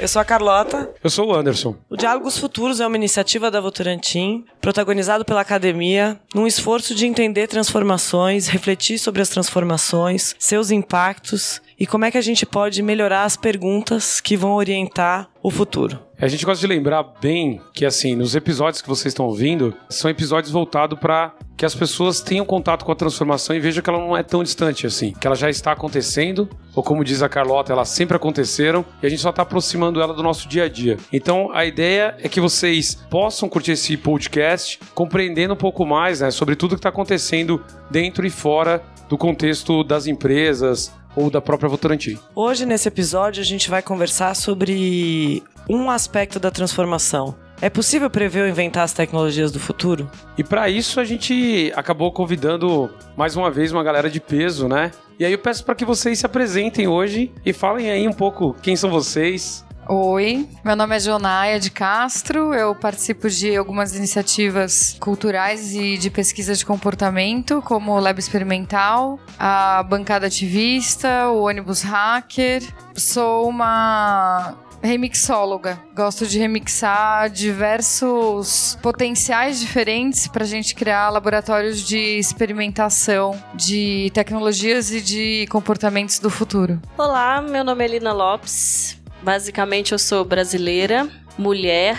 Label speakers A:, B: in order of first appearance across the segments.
A: Eu sou a Carlota.
B: Eu sou o Anderson.
A: O Diálogos Futuros é uma iniciativa da Votorantim, protagonizado pela academia, num esforço de entender transformações, refletir sobre as transformações, seus impactos e como é que a gente pode melhorar as perguntas que vão orientar o futuro.
B: A gente gosta de lembrar bem que, assim, nos episódios que vocês estão ouvindo, são episódios voltados para que as pessoas tenham contato com a transformação e vejam que ela não é tão distante assim, que ela já está acontecendo, ou como diz a Carlota, elas sempre aconteceram e a gente só está aproximando ela do nosso dia a dia. Então, a ideia é que vocês possam curtir esse podcast, compreendendo um pouco mais né, sobre tudo que está acontecendo dentro e fora do contexto das empresas, ou da própria Votorantim.
A: Hoje, nesse episódio, a gente vai conversar sobre um aspecto da transformação. É possível prever ou inventar as tecnologias do futuro?
B: E para isso a gente acabou convidando mais uma vez uma galera de peso, né? E aí eu peço para que vocês se apresentem hoje e falem aí um pouco quem são vocês,
C: Oi, meu nome é Jonaia de Castro, eu participo de algumas iniciativas culturais e de pesquisa de comportamento, como o Lab Experimental, a Bancada Ativista, o Ônibus Hacker. Sou uma remixóloga. Gosto de remixar diversos potenciais diferentes para a gente criar laboratórios de experimentação de tecnologias e de comportamentos do futuro.
D: Olá, meu nome é Lina Lopes. Basicamente, eu sou brasileira, mulher,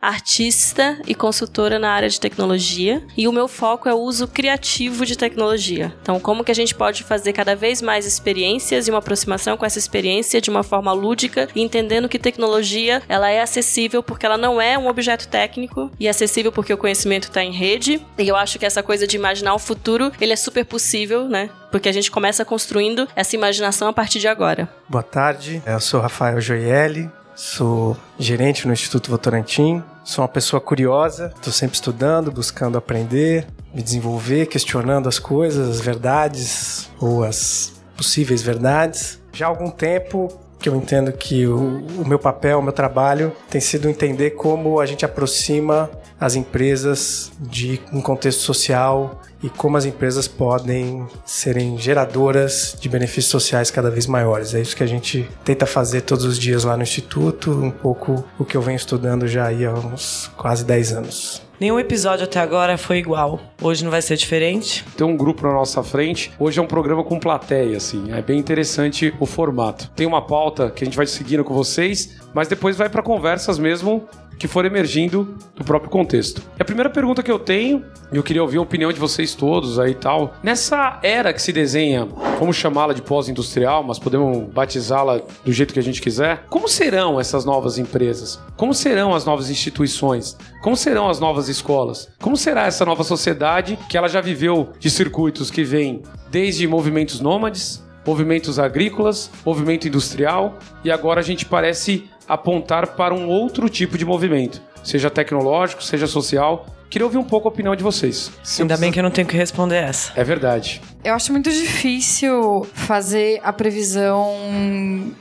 D: artista e consultora na área de tecnologia e o meu foco é o uso criativo de tecnologia. Então, como que a gente pode fazer cada vez mais experiências e uma aproximação com essa experiência de uma forma lúdica entendendo que tecnologia ela é acessível porque ela não é um objeto técnico e é acessível porque o conhecimento está em rede. E eu acho que essa coisa de imaginar o futuro ele é super possível, né? Porque a gente começa construindo essa imaginação a partir de agora.
E: Boa tarde, eu sou Rafael Joielli, sou gerente no Instituto Votorantim, sou uma pessoa curiosa, estou sempre estudando, buscando aprender, me desenvolver, questionando as coisas, as verdades ou as possíveis verdades. Já há algum tempo que eu entendo que o, o meu papel, o meu trabalho tem sido entender como a gente aproxima as empresas de um contexto social e como as empresas podem serem geradoras de benefícios sociais cada vez maiores. É isso que a gente tenta fazer todos os dias lá no Instituto, um pouco o que eu venho estudando já há uns quase 10 anos.
A: Nenhum episódio até agora foi igual. Hoje não vai ser diferente.
B: Tem um grupo na nossa frente. Hoje é um programa com plateia, assim. É bem interessante o formato. Tem uma pauta que a gente vai seguindo com vocês, mas depois vai para conversas mesmo que for emergindo do próprio contexto. E a primeira pergunta que eu tenho, e eu queria ouvir a opinião de vocês todos aí e tal, nessa era que se desenha, vamos chamá-la de pós-industrial, mas podemos batizá-la do jeito que a gente quiser, como serão essas novas empresas? Como serão as novas instituições? Como serão as novas escolas? Como será essa nova sociedade que ela já viveu de circuitos que vêm desde movimentos nômades, movimentos agrícolas, movimento industrial, e agora a gente parece apontar para um outro tipo de movimento, seja tecnológico, seja social. Queria ouvir um pouco a opinião de vocês.
A: Se Ainda bem que eu não tenho que responder essa.
B: É verdade.
C: Eu acho muito difícil fazer a previsão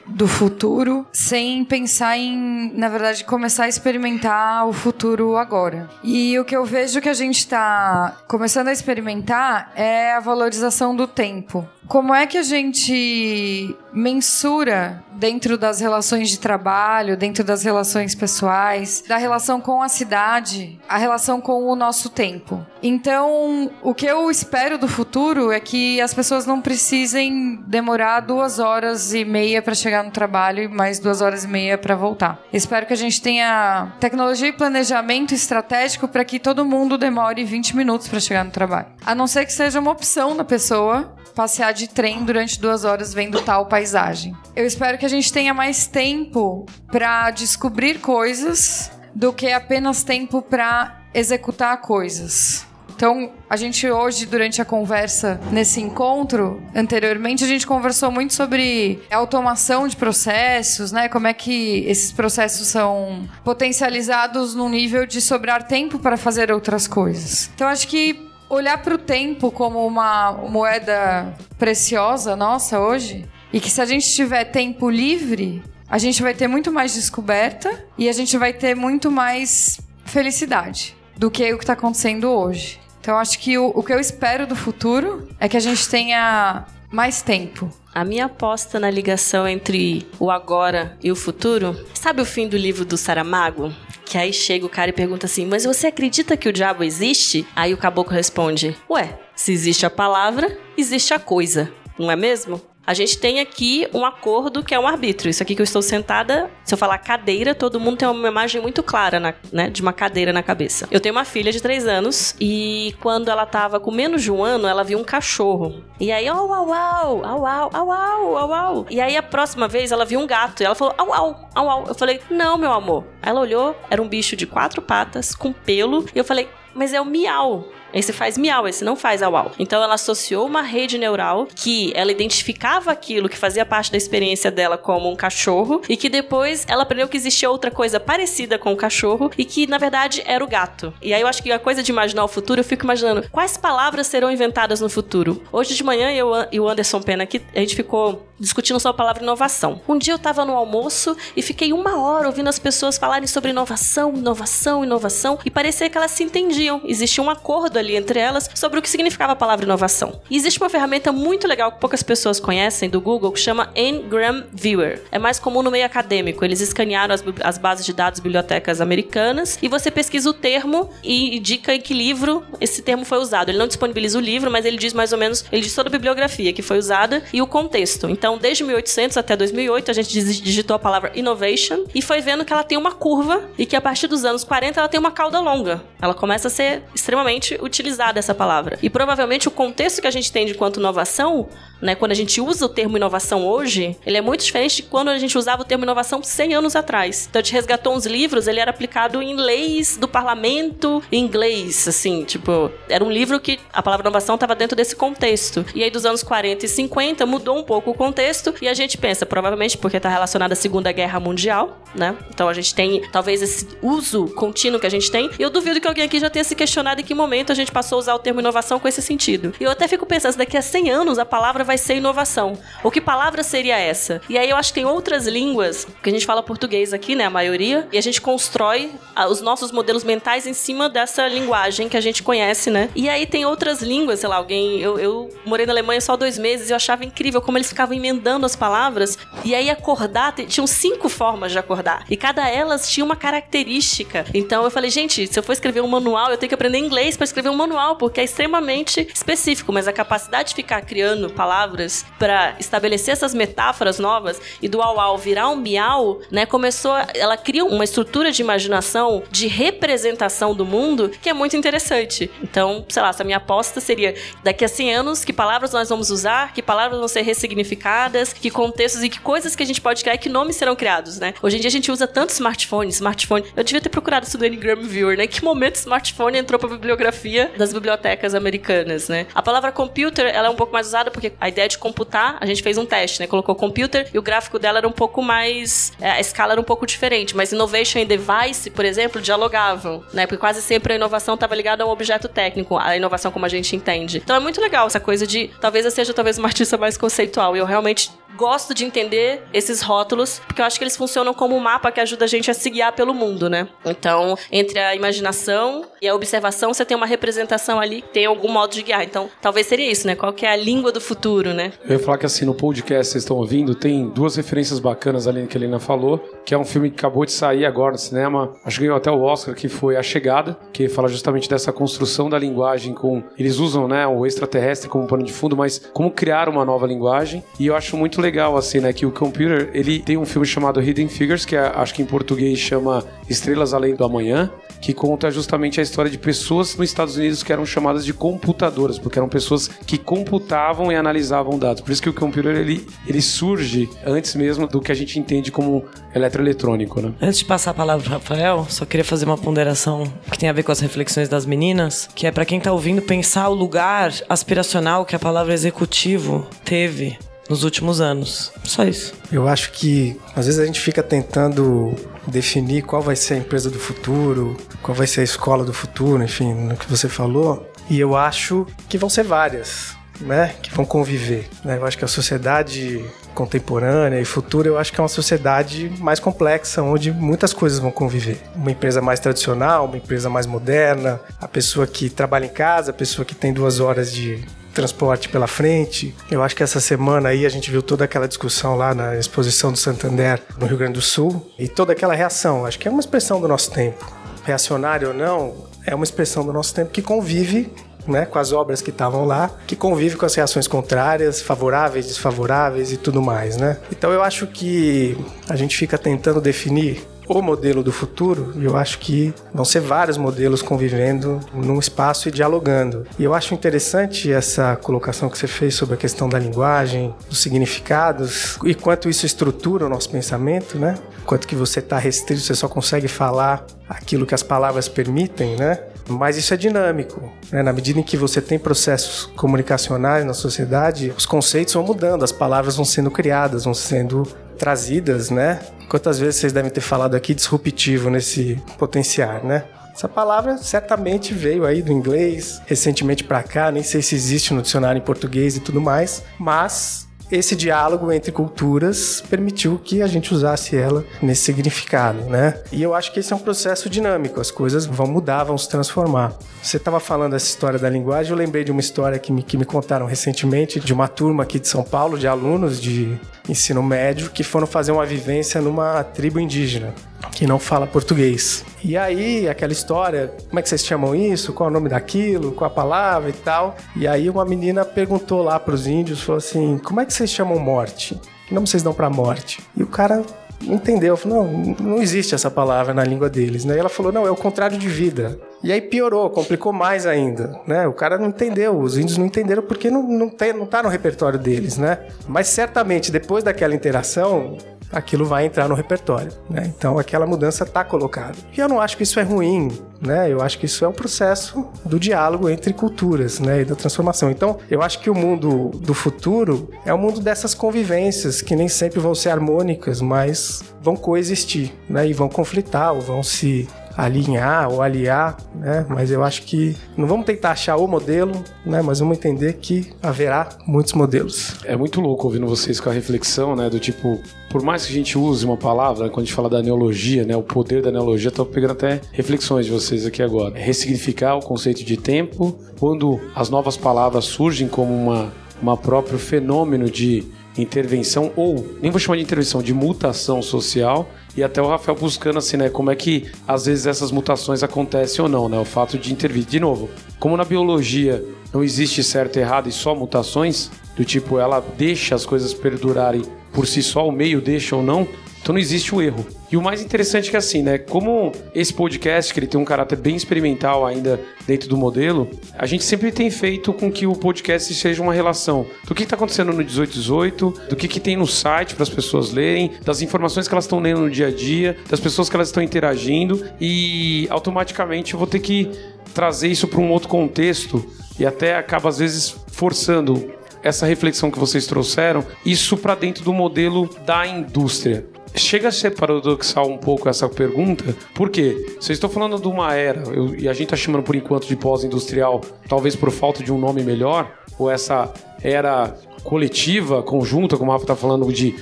C: do futuro sem pensar em, na verdade, começar a experimentar o futuro agora. E o que eu vejo que a gente está começando a experimentar é a valorização do tempo. Como é que a gente mensura dentro das relações de trabalho, dentro das relações pessoais, da relação com a cidade, a relação com o nosso tempo? Então, o que eu espero do futuro é que as pessoas não precisem demorar duas horas e meia para chegar no trabalho e mais duas horas e meia para voltar. Espero que a gente tenha tecnologia e planejamento estratégico para que todo mundo demore 20 minutos para chegar no trabalho. A não ser que seja uma opção da pessoa passear de trem durante duas horas vendo tal paisagem. Eu espero que a gente tenha mais tempo para descobrir coisas do que apenas tempo para executar coisas. Então, a gente hoje, durante a conversa nesse encontro, anteriormente, a gente conversou muito sobre automação de processos, né? Como é que esses processos são potencializados no nível de sobrar tempo para fazer outras coisas. Então, acho que olhar para o tempo como uma moeda preciosa nossa hoje e que se a gente tiver tempo livre, a gente vai ter muito mais descoberta e a gente vai ter muito mais felicidade do que o que está acontecendo hoje. Então acho que o, o que eu espero do futuro é que a gente tenha mais tempo
D: A minha aposta na ligação entre o agora e o futuro. Sabe o fim do livro do Saramago? Que aí chega o cara e pergunta assim: Mas você acredita que o diabo existe? Aí o caboclo responde: Ué, se existe a palavra, existe a coisa, não é mesmo? A gente tem aqui um acordo que é um arbítrio. Isso aqui que eu estou sentada, se eu falar cadeira, todo mundo tem uma imagem muito clara, na, né, de uma cadeira na cabeça. Eu tenho uma filha de três anos e quando ela tava com menos de um ano, ela viu um cachorro. E aí, au, au, au, au, au, au, au, au, au. E aí a próxima vez ela viu um gato e ela falou, au, au, au, au. Eu falei, não, meu amor. Ela olhou, era um bicho de quatro patas, com pelo, e eu falei, mas é o miau. Esse faz miau, esse não faz au Então ela associou uma rede neural que ela identificava aquilo que fazia parte da experiência dela como um cachorro e que depois ela aprendeu que existia outra coisa parecida com o cachorro e que na verdade era o gato. E aí eu acho que a coisa de imaginar o futuro, eu fico imaginando quais palavras serão inventadas no futuro. Hoje de manhã eu e o Anderson Pena aqui, a gente ficou discutindo sobre a palavra inovação. Um dia eu tava no almoço e fiquei uma hora ouvindo as pessoas falarem sobre inovação, inovação, inovação e parecia que elas se entendiam. Existia um acordo ali entre elas sobre o que significava a palavra inovação. E existe uma ferramenta muito legal que poucas pessoas conhecem do Google que chama Ngram Viewer. É mais comum no meio acadêmico. Eles escanearam as, as bases de dados bibliotecas americanas e você pesquisa o termo e indica em que livro esse termo foi usado. Ele não disponibiliza o livro, mas ele diz mais ou menos, ele diz toda a bibliografia que foi usada e o contexto. Então, desde 1800 até 2008, a gente digitou a palavra innovation e foi vendo que ela tem uma curva e que a partir dos anos 40 ela tem uma cauda longa. Ela começa a ser extremamente utilizada essa palavra. E provavelmente o contexto que a gente tem de quanto inovação, né, quando a gente usa o termo inovação hoje, ele é muito diferente de quando a gente usava o termo inovação 100 anos atrás. Então a gente resgatou uns livros, ele era aplicado em leis do parlamento inglês, assim, tipo, era um livro que a palavra inovação estava dentro desse contexto. E aí dos anos 40 e 50 mudou um pouco o contexto e a gente pensa, provavelmente porque está relacionado à Segunda Guerra Mundial, né? Então a gente tem talvez esse uso contínuo que a gente tem. E eu duvido que alguém aqui já tenha se questionado em que momento a gente passou a usar o termo inovação com esse sentido. E eu até fico pensando, daqui a 100 anos a palavra vai ser inovação. O que palavra seria essa? E aí eu acho que tem outras línguas, que a gente fala português aqui, né, a maioria, e a gente constrói os nossos modelos mentais em cima dessa linguagem que a gente conhece, né? E aí tem outras línguas, sei lá, alguém. Eu, eu morei na Alemanha só dois meses e eu achava incrível como eles ficavam emendando as palavras. E aí acordar, tinham cinco formas de acordar. E cada elas tinha uma característica. Então eu falei, gente, se eu for escrever um manual, eu tenho que aprender inglês para escrever um manual, porque é extremamente específico. Mas a capacidade de ficar criando palavras para estabelecer essas metáforas novas e do au au virar um miau, né? Começou, ela cria uma estrutura de imaginação, de representação do mundo que é muito interessante. Então, sei lá, essa minha aposta seria daqui a 100 anos, que palavras nós vamos usar, que palavras vão ser ressignificadas, que contextos e que coisas que a gente pode criar e que nomes serão criados, né? Hoje em dia a gente usa tanto smartphone, smartphone. Eu devia ter procurado isso do Enneagram Viewer, né? Que momento smartphone entrou para a bibliografia das bibliotecas americanas, né? A palavra computer, ela é um pouco mais usada porque a ideia de computar, a gente fez um teste, né? Colocou computer e o gráfico dela era um pouco mais, é, a escala era um pouco diferente, mas innovation e device, por exemplo, dialogavam, né? Porque quase sempre a inovação estava ligada a um objeto técnico, a inovação como a gente entende. Então é muito legal essa coisa de, talvez eu seja talvez uma artista mais conceitual e eu realmente which gosto de entender esses rótulos, porque eu acho que eles funcionam como um mapa que ajuda a gente a se guiar pelo mundo, né? Então, entre a imaginação e a observação, você tem uma representação ali que tem algum modo de guiar. Então, talvez seria isso, né? Qual que é a língua do futuro, né?
B: Eu ia falar que assim, no podcast vocês estão ouvindo, tem duas referências bacanas ali que a Helena falou, que é um filme que acabou de sair agora no cinema, acho que ganhou até o Oscar, que foi A Chegada, que fala justamente dessa construção da linguagem com... Eles usam, né, o extraterrestre como pano de fundo, mas como criar uma nova linguagem. E eu acho muito legal, assim, né, que o computer, ele tem um filme chamado Hidden Figures, que é, acho que em português chama Estrelas Além do Amanhã, que conta justamente a história de pessoas nos Estados Unidos que eram chamadas de computadoras, porque eram pessoas que computavam e analisavam dados. Por isso que o computer ele, ele surge antes mesmo do que a gente entende como eletroeletrônico, né?
A: Antes de passar a palavra para Rafael, só queria fazer uma ponderação que tem a ver com as reflexões das meninas, que é para quem tá ouvindo pensar o lugar aspiracional que a palavra executivo teve nos últimos anos. Só isso.
E: Eu acho que às vezes a gente fica tentando definir qual vai ser a empresa do futuro, qual vai ser a escola do futuro, enfim, no que você falou. E eu acho que vão ser várias, né? Que vão conviver. Né? Eu acho que a sociedade contemporânea e futura, eu acho que é uma sociedade mais complexa, onde muitas coisas vão conviver. Uma empresa mais tradicional, uma empresa mais moderna, a pessoa que trabalha em casa, a pessoa que tem duas horas de transporte pela frente. Eu acho que essa semana aí a gente viu toda aquela discussão lá na exposição do Santander no Rio Grande do Sul e toda aquela reação. Acho que é uma expressão do nosso tempo. Reacionário ou não, é uma expressão do nosso tempo que convive né, com as obras que estavam lá, que convive com as reações contrárias, favoráveis, desfavoráveis e tudo mais, né? Então eu acho que a gente fica tentando definir o modelo do futuro, e eu acho que vão ser vários modelos convivendo num espaço e dialogando. E eu acho interessante essa colocação que você fez sobre a questão da linguagem, dos significados e quanto isso estrutura o nosso pensamento, né? Quanto que você está restrito, você só consegue falar aquilo que as palavras permitem, né? Mas isso é dinâmico. Né? Na medida em que você tem processos comunicacionais na sociedade, os conceitos vão mudando, as palavras vão sendo criadas, vão sendo trazidas, né? Quantas vezes vocês devem ter falado aqui disruptivo nesse potenciar, né? Essa palavra certamente veio aí do inglês, recentemente para cá, nem sei se existe no dicionário em português e tudo mais, mas esse diálogo entre culturas permitiu que a gente usasse ela nesse significado, né? E eu acho que esse é um processo dinâmico, as coisas vão mudar, vão se transformar. Você estava falando dessa história da linguagem, eu lembrei de uma história que me, que me contaram recentemente de uma turma aqui de São Paulo, de alunos de ensino médio, que foram fazer uma vivência numa tribo indígena que não fala português. E aí, aquela história, como é que vocês chamam isso? Qual é o nome daquilo? Qual a palavra e tal? E aí uma menina perguntou lá para os índios, falou assim: "Como é que vocês chamam morte? Que nome vocês dão para morte?" E o cara entendeu, falou: "Não, não existe essa palavra na língua deles", né? E ela falou: "Não, é o contrário de vida". E aí piorou, complicou mais ainda, né? O cara não entendeu, os índios não entenderam porque não, não, tem, não tá no repertório deles, né? Mas certamente depois daquela interação, aquilo vai entrar no repertório, né? Então aquela mudança está colocada. E eu não acho que isso é ruim, né? Eu acho que isso é um processo do diálogo entre culturas, né? E da transformação. Então eu acho que o mundo do futuro é o mundo dessas convivências que nem sempre vão ser harmônicas, mas vão coexistir, né? E vão conflitar ou vão se alinhar ou aliar, né? Mas eu acho que não vamos tentar achar o modelo, né? Mas vamos entender que haverá muitos modelos.
B: É muito louco ouvindo vocês com a reflexão, né? Do tipo, por mais que a gente use uma palavra, quando a gente fala da neologia, né? O poder da neologia, estou pegando até reflexões de vocês aqui agora. É ressignificar o conceito de tempo, quando as novas palavras surgem como uma, uma próprio fenômeno de intervenção ou nem vou chamar de intervenção de mutação social e até o Rafael buscando assim, né, como é que às vezes essas mutações acontecem ou não, né, o fato de intervir. De novo, como na biologia não existe certo e errado e só mutações, do tipo ela deixa as coisas perdurarem por si só, o meio deixa ou não, então não existe o erro. E o mais interessante é que assim, né? Como esse podcast, que ele tem um caráter bem experimental ainda dentro do modelo, a gente sempre tem feito com que o podcast seja uma relação do que está acontecendo no 1818, do que, que tem no site para as pessoas lerem, das informações que elas estão lendo no dia a dia, das pessoas que elas estão interagindo e automaticamente eu vou ter que trazer isso para um outro contexto e até acaba às vezes forçando essa reflexão que vocês trouxeram, isso para dentro do modelo da indústria. Chega a ser paradoxal um pouco essa pergunta, porque vocês estão falando de uma era, eu, e a gente está chamando por enquanto de pós-industrial, talvez por falta de um nome melhor, ou essa era coletiva, conjunta, como o Rafa está falando, de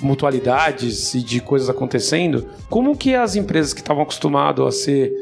B: mutualidades e de coisas acontecendo, como que as empresas que estavam acostumadas a ser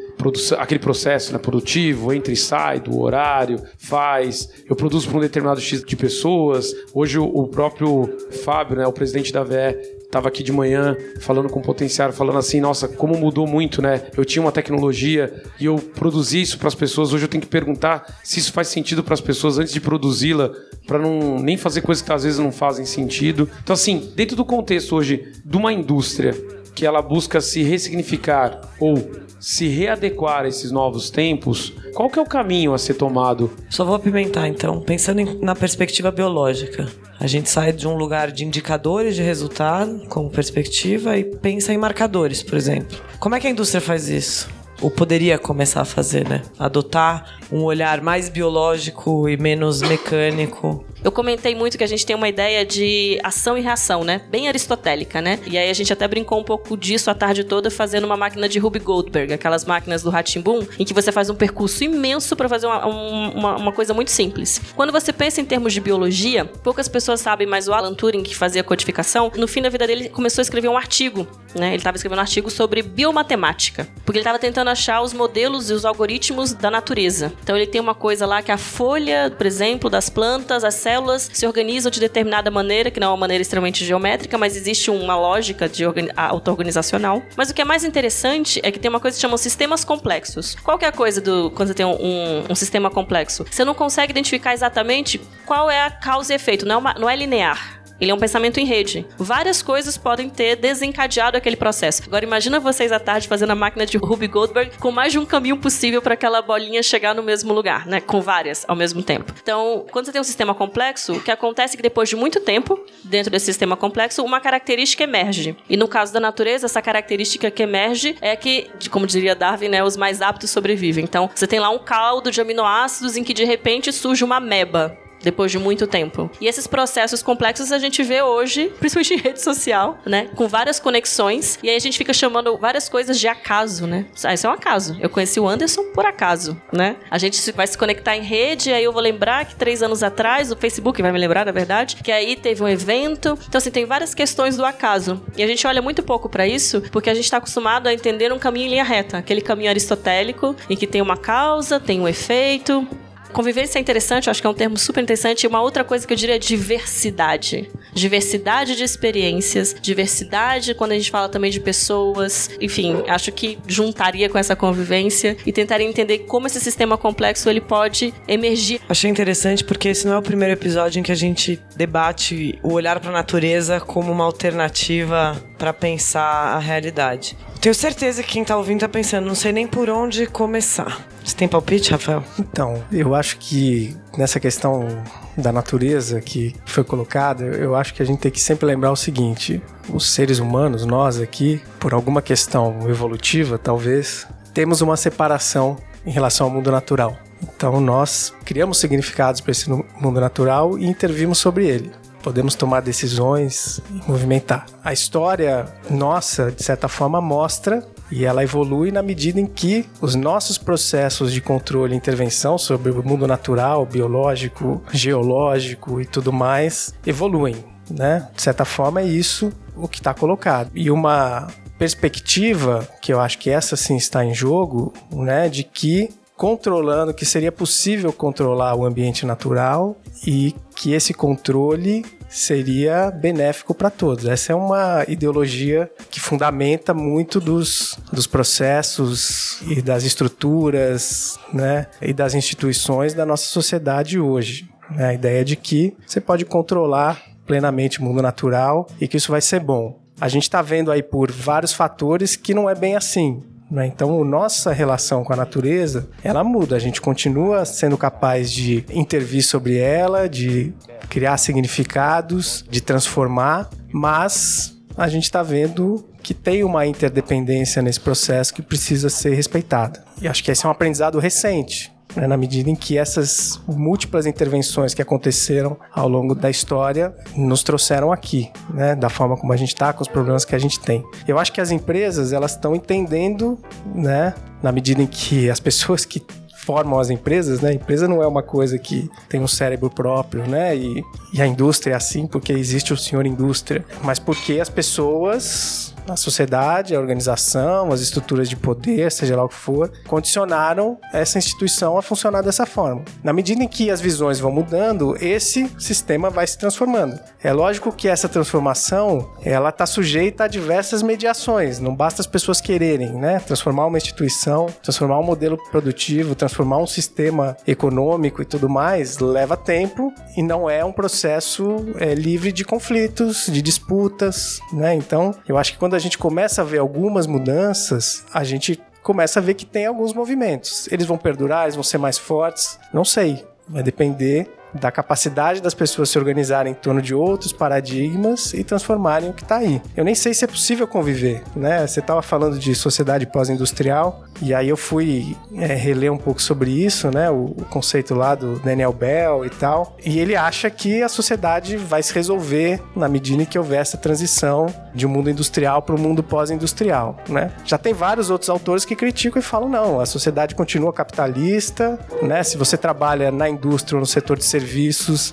B: aquele processo né, produtivo, entra e sai do horário, faz, eu produzo para um determinado X de pessoas. Hoje o, próprio Fábio, né, o presidente da VE, estava aqui de manhã falando com o potenciário, falando assim, nossa, como mudou muito, né? Eu tinha uma tecnologia e eu produzi isso para as pessoas. Hoje eu tenho que perguntar se isso faz sentido para as pessoas antes de produzi-la, para não nem fazer coisas que às vezes não fazem sentido. Então assim, dentro do contexto hoje de uma indústria que ela busca se ressignificar ou se readequar a esses novos tempos, qual que é o caminho a ser tomado?
A: Só vou apimentar então, pensando na perspectiva biológica. A gente sai de um lugar de indicadores de resultado como perspectiva e pensa em marcadores, por exemplo. Como é que a indústria faz isso? Ou poderia começar a fazer, né? Adotar um olhar mais biológico e menos mecânico
D: Eu comentei muito que a gente tem uma ideia de ação e reação, né? Bem aristotélica, né? E aí a gente até brincou um pouco disso a tarde toda fazendo uma máquina de Ruby Goldberg, aquelas máquinas do Ratimbun, em que você faz um percurso imenso para fazer uma, uma, uma, coisa muito simples. Quando você pensa em termos de biologia, poucas pessoas sabem, mas o Alan Turing, que fazia codificação, no fim da vida dele começou a escrever um artigo, né? Ele estava escrevendo um artigo sobre biomatemática, porque ele estava tentando achar os modelos e os algoritmos da natureza. Então ele tem uma coisa lá que a folha, por exemplo, das plantas, as células se organizam de determinada maneira, que não é uma maneira extremamente geométrica, mas existe uma lógica de auto-organizacional. Mas o que é mais interessante é que tem uma coisa que chamam sistemas complexos. Qual que é a coisa do quando você tem um, um, um sistema complexo? Você não consegue identificar exatamente qual é a causa e efeito, não é, uma, não é linear. Ele é um pensamento em rede. Várias coisas podem ter desencadeado aquele processo. Agora imagina vocês à tarde fazendo a máquina de Ruby Goldberg com mais de um caminho possível para aquela bolinha chegar no mesmo lugar, né? Com várias ao mesmo tempo. Então, quando você tem um sistema complexo, o que acontece é que depois de muito tempo, dentro desse sistema complexo, uma característica emerge. E no caso da natureza, essa característica que emerge é que, como diria Darwin, né, os mais aptos sobrevivem. Então, você tem lá um caldo de aminoácidos em que de repente surge uma ameba depois de muito tempo. E esses processos complexos a gente vê hoje, principalmente em rede social, né? Com várias conexões. E aí a gente fica chamando várias coisas de acaso, né? Ah, isso é um acaso. Eu conheci o Anderson por acaso, né? A gente vai se conectar em rede, aí eu vou lembrar que três anos atrás, o Facebook vai me lembrar, na verdade, que aí teve um evento. Então, assim, tem várias questões do acaso. E a gente olha muito pouco para isso, porque a gente está acostumado a entender um caminho em linha reta, aquele caminho aristotélico, em que tem uma causa, tem um efeito, Convivência é interessante, acho que é um termo super interessante. E uma outra coisa que eu diria é diversidade. Diversidade de experiências, diversidade quando a gente fala também de pessoas. Enfim, acho que juntaria com essa convivência e tentaria entender como esse sistema complexo ele pode emergir.
A: Achei interessante porque esse não é o primeiro episódio em que a gente debate o olhar para a natureza como uma alternativa para pensar a realidade. Tenho certeza que quem tá ouvindo tá pensando, não sei nem por onde começar. Você tem palpite, Rafael?
E: Então, eu acho que nessa questão da natureza que foi colocada, eu acho que a gente tem que sempre lembrar o seguinte: os seres humanos, nós aqui, por alguma questão evolutiva, talvez, temos uma separação em relação ao mundo natural. Então, nós criamos significados para esse mundo natural e intervimos sobre ele podemos tomar decisões e movimentar. A história nossa, de certa forma, mostra e ela evolui na medida em que os nossos processos de controle e intervenção sobre o mundo natural, biológico, geológico e tudo mais evoluem. Né? De certa forma, é isso o que está colocado. E uma perspectiva, que eu acho que essa sim está em jogo, né, de que controlando, que seria possível controlar o ambiente natural e que esse controle seria benéfico para todos. Essa é uma ideologia que fundamenta muito dos, dos processos e das estruturas né, e das instituições da nossa sociedade hoje. Né? A ideia de que você pode controlar plenamente o mundo natural e que isso vai ser bom. A gente está vendo aí por vários fatores que não é bem assim. Né? Então, nossa relação com a natureza, ela muda. A gente continua sendo capaz de intervir sobre ela, de criar significados, de transformar, mas a gente está vendo que tem uma interdependência nesse processo que precisa ser respeitada. E acho que esse é um aprendizado recente né, na medida em que essas múltiplas intervenções que aconteceram ao longo da história nos trouxeram aqui, né, da forma como a gente está, com os problemas que a gente tem. Eu acho que as empresas elas estão entendendo, né, na medida em que as pessoas que formam as empresas, né? A empresa não é uma coisa que tem um cérebro próprio, né? E, e a indústria é assim porque existe o senhor indústria, mas porque as pessoas a sociedade, a organização, as estruturas de poder, seja lá o que for, condicionaram essa instituição a funcionar dessa forma. Na medida em que as visões vão mudando, esse sistema vai se transformando. É lógico que essa transformação, ela está sujeita a diversas mediações. Não basta as pessoas quererem, né? Transformar uma instituição, transformar um modelo produtivo, transformar um sistema econômico e tudo mais, leva tempo e não é um processo é, livre de conflitos, de disputas, né? Então, eu acho que quando quando a gente começa a ver algumas mudanças, a gente começa a ver que tem alguns movimentos. Eles vão perdurar, eles vão ser mais fortes? Não sei. Vai depender da capacidade das pessoas se organizarem em torno de outros paradigmas e transformarem o que está aí. Eu nem sei se é possível conviver, né? Você estava falando de sociedade pós-industrial e aí eu fui é, reler um pouco sobre isso, né? O, o, conceito lá do Daniel Bell e tal. E ele acha que a sociedade vai se resolver na medida em que houver essa transição de um mundo industrial para um mundo pós-industrial, né? Já tem vários outros autores que criticam e falam não, a sociedade continua capitalista, né? Se você trabalha na indústria ou no setor de serviços,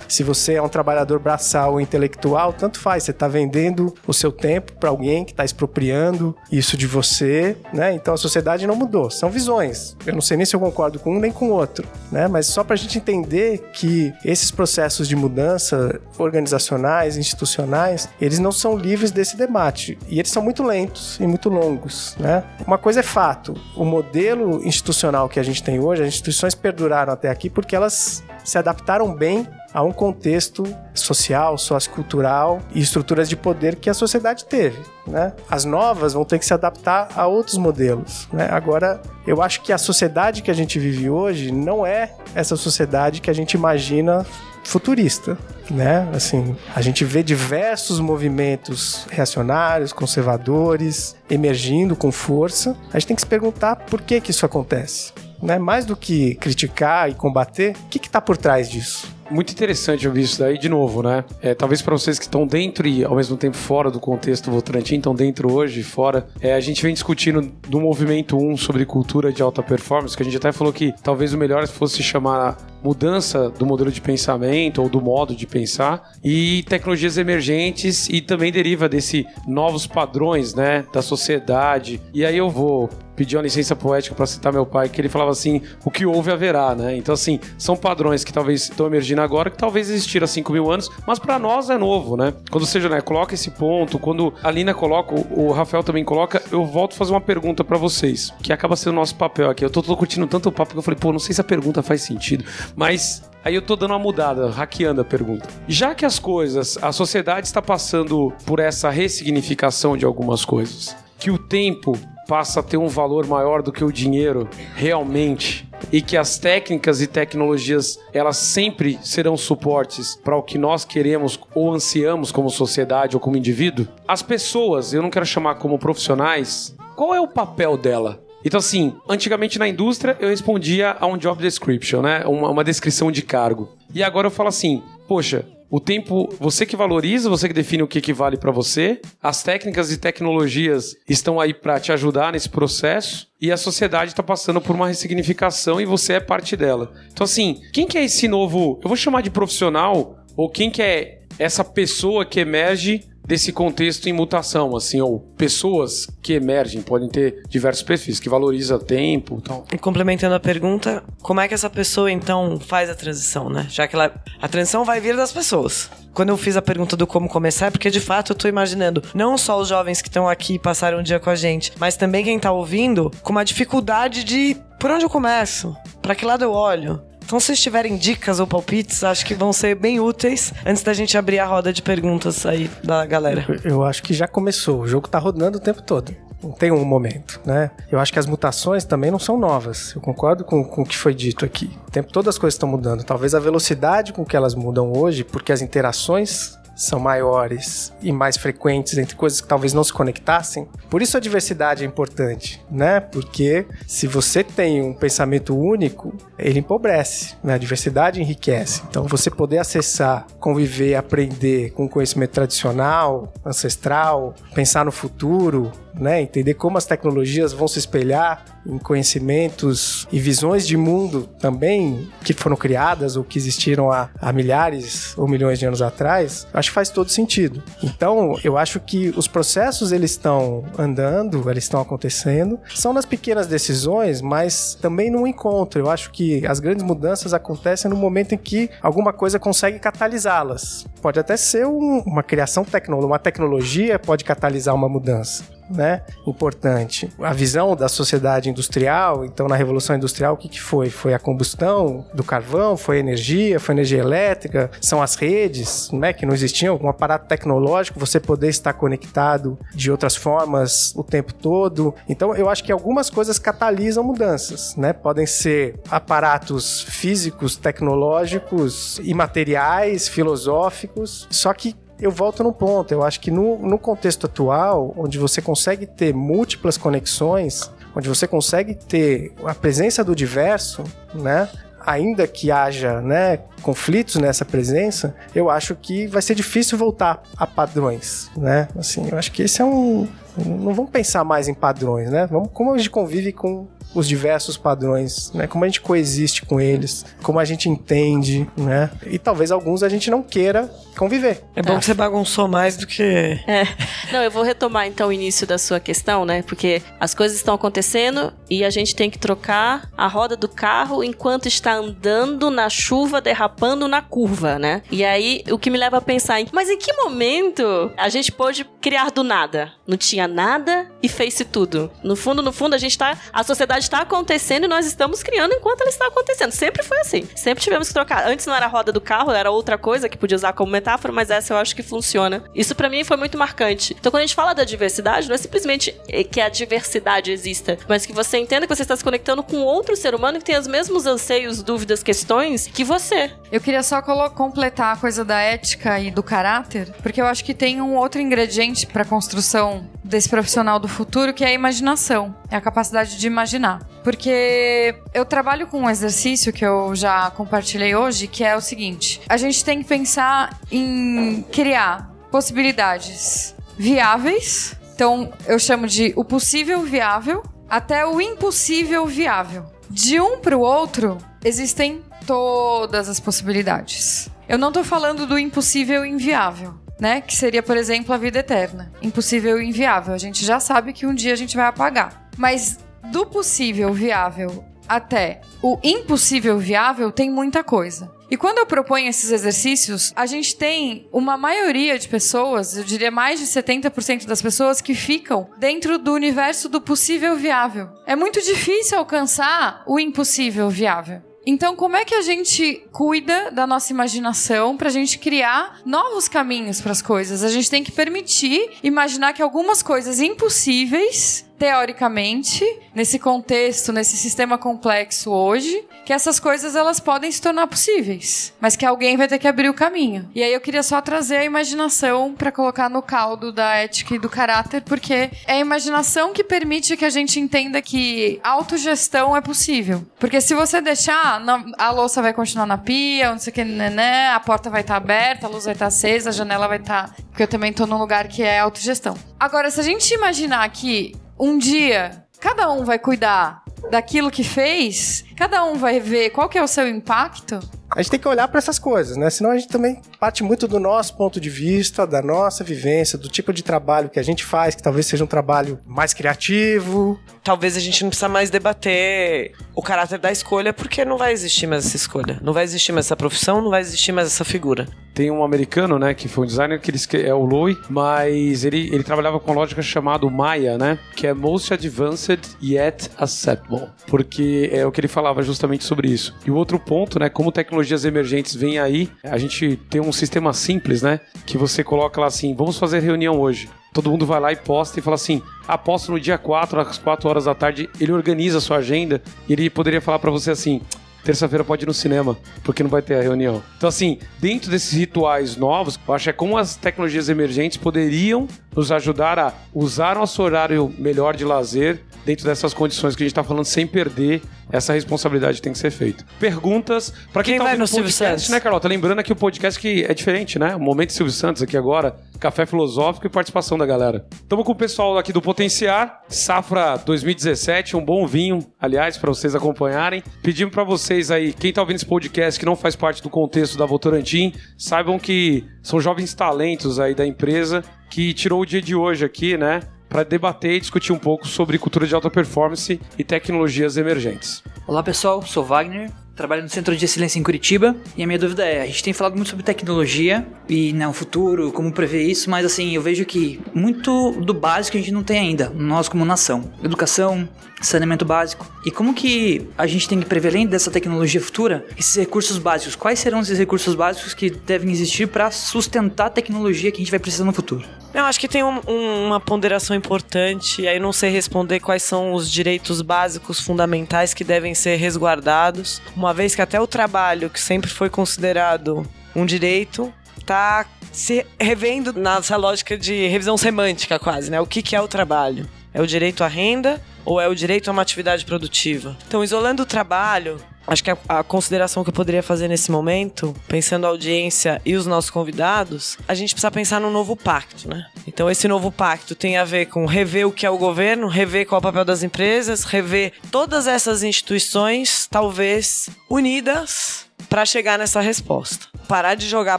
E: se você é um trabalhador braçal ou intelectual, tanto faz, você está vendendo o seu tempo para alguém que está expropriando isso de você, né? Então a sociedade não mudou, são visões. Eu não sei nem se eu concordo com um nem com o outro, né? Mas só para a gente entender que esses processos de mudança organizacionais, institucionais, eles não são livres desse debate e eles são muito lentos e muito longos, né? Uma coisa é fato, o modelo institucional que a gente tem hoje, as instituições perduraram até aqui porque elas se adaptaram bem a um contexto social, sociocultural e estruturas de poder que a sociedade teve. Né? As novas vão ter que se adaptar a outros modelos. Né? Agora, eu acho que a sociedade que a gente vive hoje não é essa sociedade que a gente imagina futurista, né? Assim, a gente vê diversos movimentos reacionários, conservadores emergindo com força. A gente tem que se perguntar por que que isso acontece né? Mais do que criticar e combater, o que está por trás disso?
B: Muito interessante ouvir isso daí de novo, né? É, talvez para vocês que estão dentro e ao mesmo tempo fora do contexto Votorantim, estão dentro hoje e fora, é, a gente vem discutindo do movimento 1 sobre cultura de alta performance, que a gente até falou que talvez o melhor fosse chamar mudança do modelo de pensamento ou do modo de pensar e tecnologias emergentes e também deriva desse novos padrões, né, da sociedade. E aí eu vou pedir uma licença poética para citar meu pai, que ele falava assim: o que houve haverá, né? Então, assim, são padrões que talvez estão emergindo agora, que talvez existiram há 5 mil anos, mas para nós é novo, né? Quando seja, né, coloca esse ponto, quando a Lina coloca, o Rafael também coloca, eu volto a fazer uma pergunta para vocês, que acaba sendo o nosso papel aqui. Eu tô, tô curtindo tanto o papo que eu falei, pô, não sei se a pergunta faz sentido, mas Aí eu tô dando uma mudada, hackeando a pergunta. Já que as coisas, a sociedade está passando por essa ressignificação de algumas coisas, que o tempo passa a ter um valor maior do que o dinheiro realmente e que as técnicas e tecnologias elas sempre serão suportes para o que nós queremos ou ansiamos como sociedade ou como indivíduo, as pessoas, eu não quero chamar como profissionais, qual é o papel dela? Então, assim, antigamente na indústria eu respondia a um job description, né? Uma, uma descrição de cargo. E agora eu falo assim, poxa, o tempo, você que valoriza, você que define o que, que vale para você. As técnicas e tecnologias estão aí para te ajudar nesse processo. E a sociedade está passando por uma ressignificação e você é parte dela. Então, assim, quem que é esse novo. Eu vou chamar de profissional, ou quem que é essa pessoa que emerge desse contexto em mutação, assim, ou pessoas que emergem, podem ter diversos perfis, que valoriza tempo tal.
A: E complementando a pergunta, como é que essa pessoa então faz a transição, né? Já que ela, a transição vai vir das pessoas. Quando eu fiz a pergunta do como começar, é porque de fato eu tô imaginando não só os jovens que estão aqui e passaram um dia com a gente, mas também quem tá ouvindo com uma dificuldade de por onde eu começo? Para que lado eu olho? Então, se tiverem dicas ou palpites, acho que vão ser bem úteis antes da gente abrir a roda de perguntas aí da galera.
E: Eu acho que já começou. O jogo tá rodando o tempo todo. Não tem um momento, né? Eu acho que as mutações também não são novas. Eu concordo com, com o que foi dito aqui. O tempo todo as coisas estão mudando. Talvez a velocidade com que elas mudam hoje, porque as interações são maiores e mais frequentes entre coisas que talvez não se conectassem. Por isso a diversidade é importante, né? Porque se você tem um pensamento único, ele empobrece, né? A diversidade enriquece. Então você poder acessar, conviver, aprender com conhecimento tradicional, ancestral, pensar no futuro, né? Entender como as tecnologias vão se espelhar em conhecimentos e visões de mundo também que foram criadas ou que existiram há, há milhares ou milhões de anos atrás, acho que faz todo sentido. Então, eu acho que os processos eles estão andando, eles estão acontecendo, são nas pequenas decisões, mas também no encontro. Eu acho que as grandes mudanças acontecem no momento em que alguma coisa consegue catalisá-las. Pode até ser um, uma criação tecnológica, uma tecnologia pode catalisar uma mudança né, importante. A visão da sociedade industrial, então na Revolução Industrial, o que, que foi? Foi a combustão do carvão, foi a energia, foi a energia elétrica, são as redes, né, que não existiam, um aparato tecnológico, você poder estar conectado de outras formas o tempo todo. Então, eu acho que algumas coisas catalisam mudanças, né? Podem ser aparatos físicos, tecnológicos, imateriais, filosóficos, só que eu volto no ponto. Eu acho que no, no contexto atual, onde você consegue ter múltiplas conexões, onde você consegue ter a presença do diverso, né? Ainda que haja né, conflitos nessa presença, eu acho que vai ser difícil voltar a padrões, né? Assim, eu acho que esse é um, não vamos pensar mais em padrões, né? Vamos como a gente convive com os diversos padrões, né? Como a gente coexiste com eles, como a gente entende, né? E talvez alguns a gente não queira conviver.
A: É bom é. que você bagunçou mais do que.
D: É. Não, eu vou retomar então o início da sua questão, né? Porque as coisas estão acontecendo e a gente tem que trocar a roda do carro enquanto está andando na chuva, derrapando na curva, né? E aí o que me leva a pensar em, mas em que momento a gente pôde criar do nada? Não tinha nada e fez-se tudo. No fundo, no fundo, a gente tá. A sociedade está acontecendo e nós estamos criando enquanto ela está acontecendo. Sempre foi assim. Sempre tivemos que trocar. Antes não era a roda do carro, era outra coisa que podia usar como metáfora, mas essa eu acho que funciona. Isso para mim foi muito marcante. Então, quando a gente fala da diversidade, não é simplesmente que a diversidade exista, mas que você entenda que você está se conectando com outro ser humano que tem os mesmos anseios, dúvidas, questões que você.
C: Eu queria só completar a coisa da ética e do caráter, porque eu acho que tem um outro ingrediente para construção desse profissional do futuro que é a imaginação, é a capacidade de imaginar. Porque eu trabalho com um exercício que eu já compartilhei hoje, que é o seguinte: a gente tem que pensar em criar possibilidades viáveis. Então, eu chamo de o possível viável até o impossível viável. De um para o outro, existem todas as possibilidades. Eu não estou falando do impossível inviável né? Que seria, por exemplo, a vida eterna. Impossível e inviável. A gente já sabe que um dia a gente vai apagar. Mas do possível viável até o impossível viável tem muita coisa. E quando eu proponho esses exercícios, a gente tem uma maioria de pessoas, eu diria mais de 70% das pessoas que ficam dentro do universo do possível viável. É muito difícil alcançar o impossível viável. Então, como é que a gente cuida da nossa imaginação para a gente criar novos caminhos para as coisas? A gente tem que permitir imaginar que algumas coisas impossíveis teoricamente, nesse contexto, nesse sistema complexo hoje, que essas coisas elas podem se tornar possíveis, mas que alguém vai ter que abrir o caminho. E aí eu queria só trazer a imaginação para colocar no caldo da ética e do caráter, porque é a imaginação que permite que a gente entenda que autogestão é possível. Porque se você deixar, a louça vai continuar na pia, não sei o que, né, a porta vai estar tá aberta, a luz vai estar tá acesa, a janela vai estar. Tá... Porque eu também estou num lugar que é autogestão. Agora, se a gente imaginar que um dia cada um vai cuidar daquilo que fez, cada um vai ver qual que é o seu impacto.
E: A gente tem que olhar para essas coisas, né? Senão a gente também parte muito do nosso ponto de vista, da nossa vivência, do tipo de trabalho que a gente faz, que talvez seja um trabalho mais criativo.
A: Talvez a gente não precisa mais debater o caráter da escolha, porque não vai existir mais essa escolha. Não vai existir mais essa profissão, não vai existir mais essa figura.
B: Tem um americano, né, que foi um designer que ele é o Louis, mas ele, ele trabalhava com lógica chamada Maya, né, que é Most Advanced Yet Acceptable, porque é o que ele falava justamente sobre isso. E o outro ponto, né, como tecnologias emergentes vêm aí, a gente tem um sistema simples, né, que você coloca lá assim, vamos fazer reunião hoje todo mundo vai lá e posta e fala assim: aposto no dia 4, às 4 horas da tarde, ele organiza a sua agenda e ele poderia falar para você assim: terça-feira pode ir no cinema, porque não vai ter a reunião. Então, assim, dentro desses rituais novos, eu acho que é como as tecnologias emergentes poderiam nos ajudar a usar nosso horário melhor de lazer dentro dessas condições que a gente está falando, sem perder essa responsabilidade que tem que ser feita. Perguntas para quem, quem tá vai no Silvio Santos, né, Carlota? Lembrando aqui o podcast que é diferente, né? O momento Silvio Santos aqui agora, café filosófico e participação da galera. Estamos com o pessoal aqui do Potenciar, Safra 2017, um bom vinho, aliás, para vocês acompanharem. Pedimos para vocês aí, quem tá ouvindo esse podcast que não faz parte do contexto da Votorantim, saibam que são jovens talentos aí da empresa que tirou o dia de hoje aqui, né? Para debater e discutir um pouco sobre cultura de alta performance e tecnologias emergentes.
F: Olá pessoal, sou Wagner, trabalho no Centro de Excelência em Curitiba. E a minha dúvida é: a gente tem falado muito sobre tecnologia e né, o futuro, como prever isso, mas assim, eu vejo que muito do básico a gente não tem ainda, nós como nação. Educação, saneamento básico. E como que a gente tem que prever, além dessa tecnologia futura, esses recursos básicos? Quais serão esses recursos básicos que devem existir para sustentar a tecnologia que a gente vai precisar no futuro?
A: Eu acho que tem um, um, uma ponderação importante, aí não sei responder quais são os direitos básicos fundamentais que devem ser resguardados, uma vez que até o trabalho, que sempre foi considerado um direito, está se revendo nessa lógica de revisão semântica quase, né? O que, que é o trabalho? É o direito à renda ou é o direito a uma atividade produtiva? Então, isolando o trabalho, acho que a, a, consideração que eu poderia fazer nesse momento, pensando a audiência e os nossos convidados, a gente precisa pensar num novo pacto, né? Então, esse novo pacto tem a ver com rever o que é o governo, rever qual é o papel das empresas, rever todas essas instituições, talvez unidas para chegar nessa resposta. Parar de jogar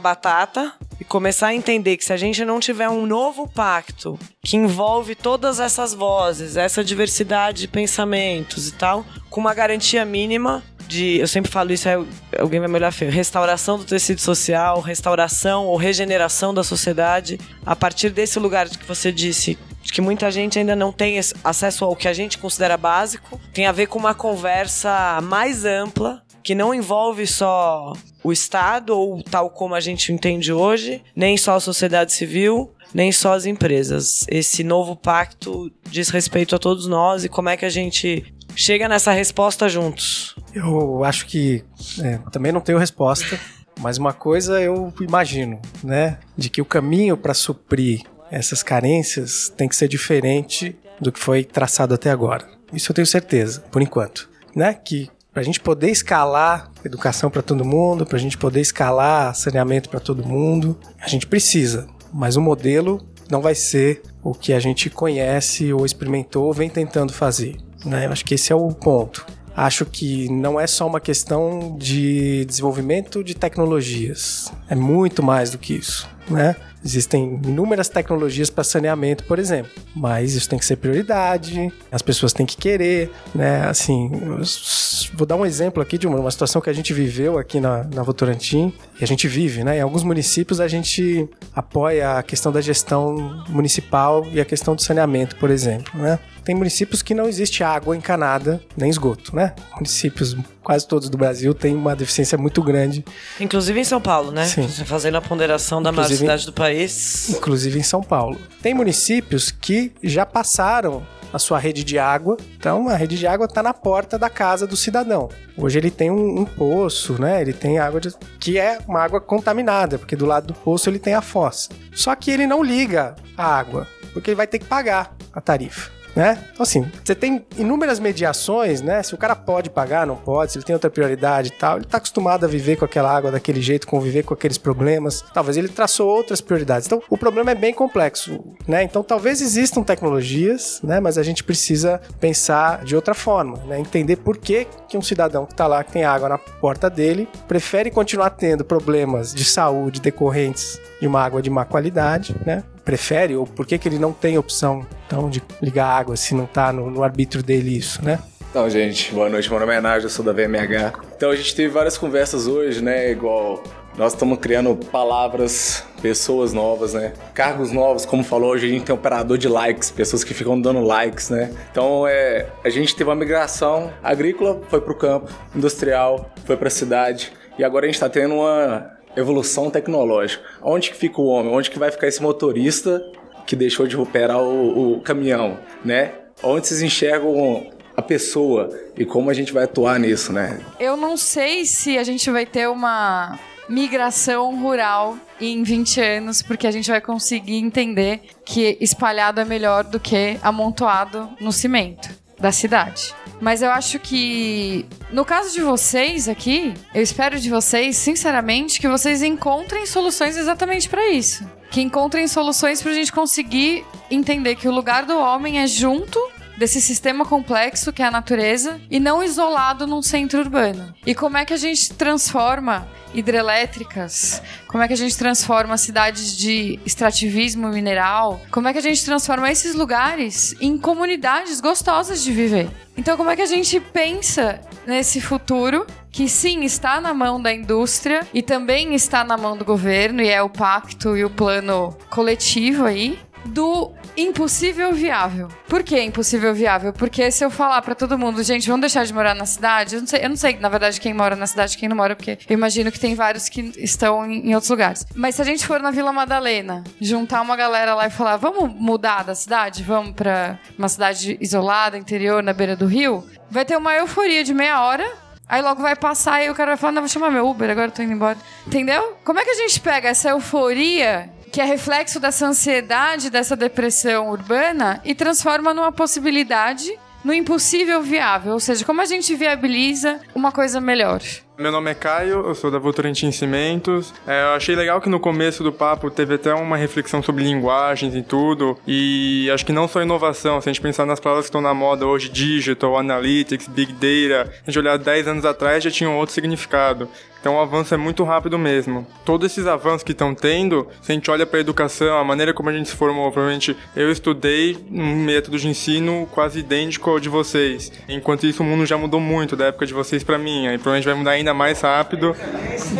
A: batata e começar a entender que se a gente não tiver um novo pacto que envolve todas essas vozes, essa diversidade de pensamentos e tal, com uma garantia mínima de, eu sempre falo isso, alguém vai me olhar feio, restauração do tecido social, restauração ou regeneração da sociedade, a partir desse lugar que você disse, de que muita gente ainda não tem acesso ao que a gente considera básico, tem a ver com uma conversa mais ampla, que não envolve só o Estado, ou tal como a gente entende hoje, nem só a sociedade civil, nem só as empresas. Esse novo pacto diz respeito a todos nós e como é que a gente chega nessa resposta juntos.
E: Eu acho que é, também não tenho resposta, mas uma coisa eu imagino, né, de que o caminho para suprir essas carências tem que ser diferente do que foi traçado até agora. Isso eu tenho certeza, por enquanto, né? Que para a gente poder escalar educação para todo mundo, para a gente poder escalar saneamento para todo mundo, a gente precisa. Mas o modelo não vai ser o que a gente conhece ou experimentou ou vem tentando fazer. Né? Eu acho que esse é o ponto. Acho que não é só uma questão de desenvolvimento de tecnologias, é muito mais do que isso. Né? Existem inúmeras tecnologias para saneamento, por exemplo, mas isso tem que ser prioridade, as pessoas têm que querer, né? Assim, vou dar um exemplo aqui de uma, situação que a gente viveu aqui na, na Votorantim, e a gente vive, né? Em alguns municípios a gente apoia a questão da gestão municipal e a questão do saneamento, por exemplo, né? Tem municípios que não existe água encanada nem esgoto, né? Municípios quase todos do Brasil têm uma deficiência muito grande.
A: Inclusive em São Paulo, né?
E: Sim.
A: Fazendo a ponderação da maior cidade do país.
E: Inclusive em São Paulo. Tem municípios que já passaram a sua rede de água. Então, a rede de água está na porta da casa do cidadão. Hoje ele tem um, um poço, né? Ele tem água de... que é uma água contaminada, porque do lado do poço ele tem a fossa. Só que ele não liga a água, porque ele vai ter que pagar a tarifa né? Então, assim, você tem inúmeras mediações, né? Se o cara pode pagar, não pode, se ele tem outra prioridade e tal, ele tá acostumado a viver com aquela água daquele jeito, conviver com aqueles problemas. Talvez ele traçou outras prioridades. Então, o problema é bem complexo, né? Então, talvez existam tecnologias, né? Mas a gente precisa pensar de outra forma, né? Entender por que, que um cidadão que tá lá, que tem água na porta dele, prefere continuar tendo problemas de saúde decorrentes de uma água de má qualidade, né? Prefere ou por que, que ele não tem opção então, de ligar água se não está no, no arbítrio dele isso, né?
G: Então, gente, boa noite, meu nome é sou da VMH. Então, a gente teve várias conversas hoje, né? Igual nós estamos criando palavras, pessoas novas, né? Cargos novos, como falou, hoje a gente tem operador de likes, pessoas que ficam dando likes, né? Então, é, a gente teve uma migração agrícola, foi para o campo, industrial, foi para a cidade, e agora a gente está tendo uma evolução tecnológica. Onde que fica o homem? Onde que vai ficar esse motorista que deixou de operar o, o caminhão, né? Onde vocês enxergam a pessoa e como a gente vai atuar nisso, né?
C: Eu não sei se a gente vai ter uma migração rural em 20 anos, porque a gente vai conseguir entender que espalhado é melhor do que amontoado no cimento da cidade. Mas eu acho que no caso de vocês aqui, eu espero de vocês, sinceramente, que vocês encontrem soluções exatamente para isso. Que encontrem soluções para a gente conseguir entender que o lugar do homem é junto desse sistema complexo que é a natureza e não isolado num centro urbano. E como é que a gente transforma hidrelétricas? Como é que a gente transforma cidades de extrativismo mineral? Como é que a gente transforma esses lugares em comunidades gostosas de viver? Então, como é que a gente pensa nesse futuro que sim está na mão da indústria e também está na mão do governo e é o pacto e o plano coletivo aí do impossível viável. Por que impossível viável? Porque se eu falar pra todo mundo, gente, vamos deixar de morar na cidade, eu não sei, eu não sei na verdade quem mora na cidade quem não mora, porque eu imagino que tem vários que estão em, em outros lugares. Mas se a gente for na Vila Madalena, juntar uma galera lá e falar, vamos mudar da cidade, vamos pra uma cidade isolada, interior, na beira do rio, vai ter uma euforia de meia hora, Aí logo vai passar e o cara vai falar: Não, vou chamar meu Uber, agora eu tô indo embora. Entendeu? Como é que a gente pega essa euforia, que é reflexo dessa ansiedade, dessa depressão urbana, e transforma numa possibilidade, no impossível viável? Ou seja, como a gente viabiliza uma coisa melhor?
H: Meu nome é Caio, eu sou da Votorantim Cimentos. É, eu achei legal que no começo do papo teve até uma reflexão sobre linguagens e tudo. E acho que não só inovação, se a gente pensar nas palavras que estão na moda hoje, digital, analytics, big data, a gente olhar 10 anos atrás já tinha um outro significado. Então o avanço é muito rápido mesmo. Todos esses avanços que estão tendo, se a gente olha para a educação, a maneira como a gente se formou, provavelmente eu estudei um método de ensino quase idêntico ao de vocês. Enquanto isso o mundo já mudou muito da época de vocês para mim, aí provavelmente vai mudar ainda mais rápido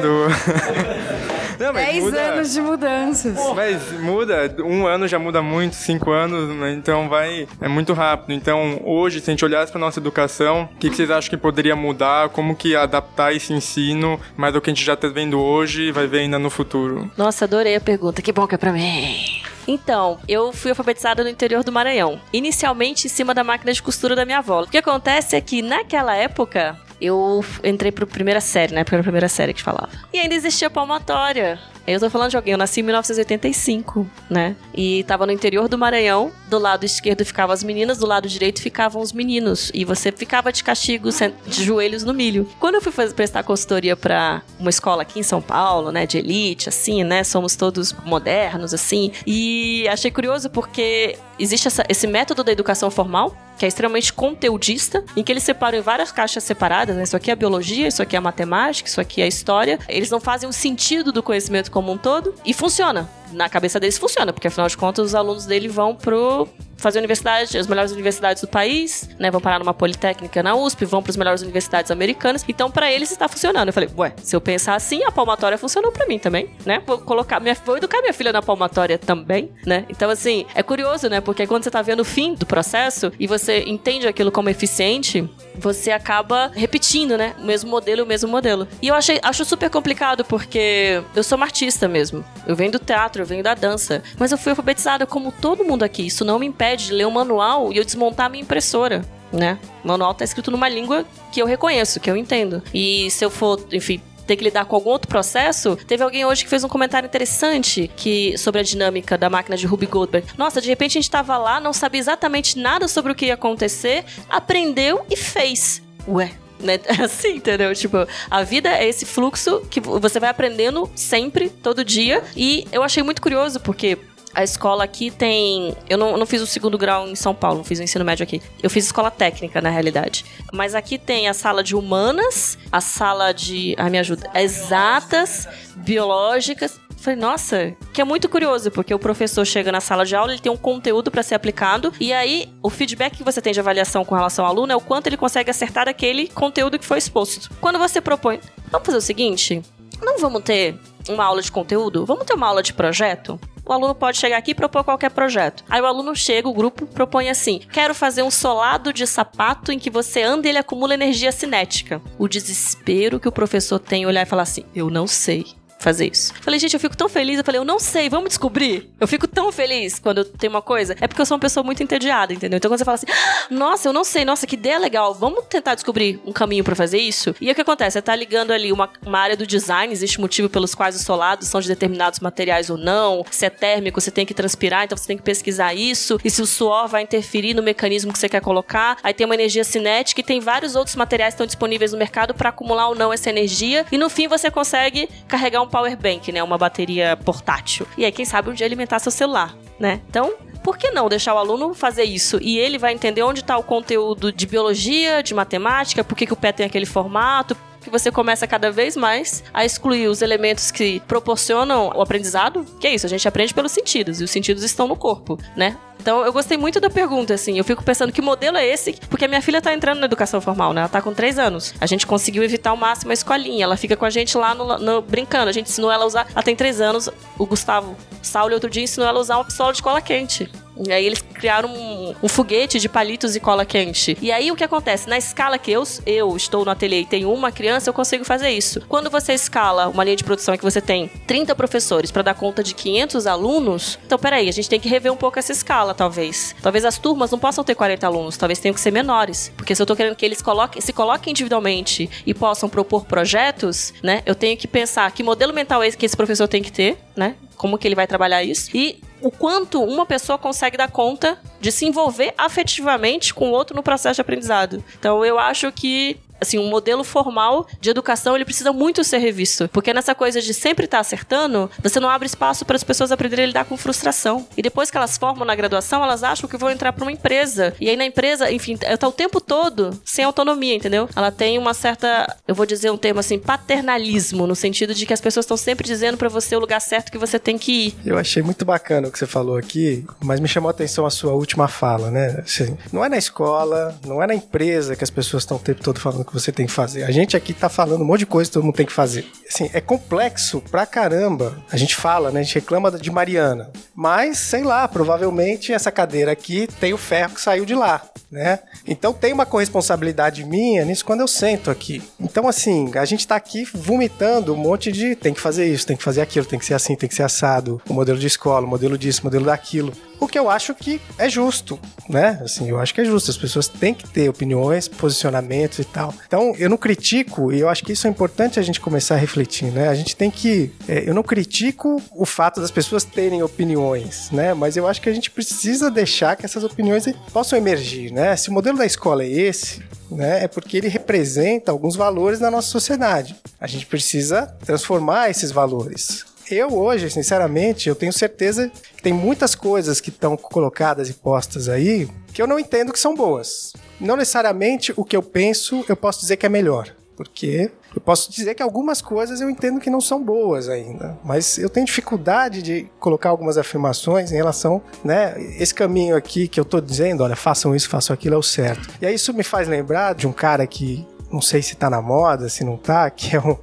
H: do
C: Não, mas 10 muda... anos de mudanças.
H: Mas muda, um ano já muda muito, cinco anos, né? então vai. É muito rápido. Então, hoje, se a gente olhasse para nossa educação, o que, que, vocês acham que poderia mudar? Como que adaptar esse ensino, mais do que a gente já está vendo hoje, vai ver ainda no futuro?
D: Nossa, adorei a pergunta. Que bom que é para mim. Então, eu fui alfabetizada no interior do Maranhão. Inicialmente em cima da máquina de costura da minha avó. O que acontece é que naquela época eu entrei pro primeira série, né? Porque era a primeira série que falava. E ainda existia palmatória. Eu tô falando de alguém, eu nasci em 1985, né? E tava no interior do Maranhão, do lado esquerdo ficavam as meninas, do lado direito ficavam os meninos. E você ficava de castigo, de joelhos no milho. Quando eu fui fazer, prestar consultoria para uma escola aqui em São Paulo, né, de elite, assim, né? Somos todos modernos, assim. E achei curioso porque existe essa, esse método da educação formal, que é extremamente conteudista, em que eles separam em várias caixas separadas, né? Isso aqui é a biologia, isso aqui é a matemática, isso aqui é a história. Eles não fazem o sentido do conhecimento como um todo e funciona. Na cabeça deles funciona, porque afinal de contas os alunos dele vão pro fazer universidade, as melhores universidades do país, né? Vão parar numa politécnica na USP, vão para as melhores universidades americanas. Então, para eles está funcionando. Eu falei, ué, se eu pensar assim, a palmatória funcionou para mim também, né? Vou colocar minha, vou educar minha filha na palmatória também, né? Então, assim, é curioso, né? Porque quando você tá vendo o fim do processo e você entende aquilo como eficiente, você acaba repetindo, né? O mesmo modelo, o mesmo modelo. E eu achei, acho super complicado porque eu sou uma artista mesmo. Eu venho do teatro, eu venho da dança, mas eu fui alfabetizada como todo mundo aqui. Isso não me impede de ler o um manual e eu desmontar a minha impressora. Né? O manual tá escrito numa língua que eu reconheço, que eu entendo. E se eu for, enfim, ter que lidar com algum outro processo, teve alguém hoje que fez um comentário interessante que sobre a dinâmica da máquina de Ruby Goldberg. Nossa, de repente a gente estava lá, não sabia exatamente nada sobre o que ia acontecer, aprendeu e fez. Ué, né? Assim, entendeu? Tipo, a vida é esse fluxo que você vai aprendendo sempre, todo dia. E eu achei muito curioso, porque a escola aqui tem. Eu não, não fiz o segundo grau em São Paulo, não fiz o ensino médio aqui. Eu fiz escola técnica, na realidade. Mas aqui tem a sala de humanas, a sala de. Ai, me ajuda. Exatas, biológicas. Falei, nossa, que é muito curioso, porque o professor chega na sala de aula, ele tem um conteúdo para ser aplicado, e aí o feedback que você tem de avaliação com relação ao aluno é o quanto ele consegue acertar aquele conteúdo que foi exposto. Quando você propõe, vamos fazer o seguinte: não vamos ter uma aula de conteúdo? Vamos ter uma aula de projeto? O aluno pode chegar aqui e propor qualquer projeto. Aí o aluno chega, o grupo propõe assim: quero fazer um solado de sapato em que você anda e ele acumula energia cinética. O desespero que o professor tem olhar e falar assim: eu não sei fazer isso. Falei, gente, eu fico tão feliz. Eu falei, eu não sei, vamos descobrir. Eu fico tão feliz quando eu tenho uma coisa. É porque eu sou uma pessoa muito entediada, entendeu? Então quando você fala assim, ah, nossa, eu não sei, nossa, que ideia legal, vamos tentar descobrir um caminho para fazer isso. E o que acontece? Você tá ligando ali uma, uma área do design, existe motivo pelos quais os solados são de determinados materiais ou não. Se é térmico, você tem que transpirar, então você tem que pesquisar isso. E se o suor vai interferir no mecanismo que você quer colocar. Aí tem uma energia cinética e tem vários outros materiais que estão disponíveis no mercado para acumular ou não essa energia. E no fim você consegue carregar um power bank, né? Uma bateria portátil. E aí, quem sabe, um dia alimentar seu celular, né? Então, por que não deixar o aluno fazer isso? E ele vai entender onde está o conteúdo de biologia, de matemática, por que, que o pé tem aquele formato, que você começa cada vez mais a excluir os elementos que proporcionam o aprendizado, que é isso, a gente aprende pelos sentidos, e os sentidos estão no corpo, né? Então eu gostei muito da pergunta, assim. Eu fico pensando que modelo é esse, porque a minha filha tá entrando na educação formal, né? Ela tá com três anos. A gente conseguiu evitar ao máximo a escolinha. Ela fica com a gente lá no, no brincando. A gente ensinou ela a usar. Ela tem três anos. O Gustavo Saulo outro dia ensinou ela a usar uma pistola de cola quente. E aí eles criaram um, um, foguete de palitos e cola quente. E aí o que acontece? Na escala que eu, eu estou no ateliê e tenho uma criança, eu consigo fazer isso. Quando você escala uma linha de produção que você tem 30 professores para dar conta de 500 alunos, então peraí, a gente tem que rever um pouco essa escala, talvez. Talvez as turmas não possam ter 40 alunos, talvez tenham que ser menores. Porque se eu estou querendo que eles coloquem, se coloquem individualmente e possam propor projetos, né? Eu tenho que pensar que modelo mental é esse que esse professor tem que ter, né? Como que ele vai trabalhar isso? E o quanto uma pessoa consegue dar conta de se envolver afetivamente com o outro no processo de aprendizado. Então eu acho que assim, um modelo formal de educação, ele precisa muito ser revisto. Porque nessa coisa de sempre estar tá acertando, você não abre espaço para as pessoas aprenderem a lidar com frustração. E depois que elas formam na graduação, elas acham que vão entrar para uma empresa. E aí na empresa, enfim, está o tempo todo sem autonomia, entendeu? Ela tem uma certa, eu vou dizer um termo assim, paternalismo, no sentido de que as pessoas estão sempre dizendo para você o lugar certo que você tem que ir.
E: Eu achei muito bacana o que você falou aqui, mas me chamou a atenção a sua última fala, né? Assim, não é na escola, não é na empresa que as pessoas estão o tempo todo falando que você tem que fazer. A gente aqui tá falando um monte de coisa que todo mundo tem que fazer. Assim, é complexo pra caramba. A gente fala, né? A gente reclama de Mariana. Mas, sei lá, provavelmente essa cadeira aqui tem o ferro que saiu de lá, né? Então tem uma corresponsabilidade minha nisso quando eu sento aqui. Então, assim, a gente tá aqui vomitando um monte de tem que fazer isso, tem que fazer aquilo, tem que ser assim, tem que ser assado, o modelo de escola, o modelo disso, o modelo daquilo. O que eu acho que é justo, né? Assim, eu acho que é justo. As pessoas têm que ter opiniões, posicionamentos e tal. Então, eu não critico, e eu acho que isso é importante a gente começar a refletir, né? A gente tem que. É, eu não critico o fato das pessoas terem opiniões, né? Mas eu acho que a gente precisa deixar que essas opiniões possam emergir, né? Se o modelo da escola é esse, né, é porque ele representa alguns valores na nossa sociedade. A gente precisa transformar esses valores eu hoje, sinceramente, eu tenho certeza que tem muitas coisas que estão colocadas e postas aí que eu não entendo que são boas. Não necessariamente o que eu penso eu posso dizer que é melhor. Porque eu posso dizer que algumas coisas eu entendo que não são boas ainda, mas eu tenho dificuldade de colocar algumas afirmações em relação, né, esse caminho aqui que eu tô dizendo, olha, façam isso, façam aquilo é o certo. E aí isso me faz lembrar de um cara que não sei se tá na moda, se não tá, que é um,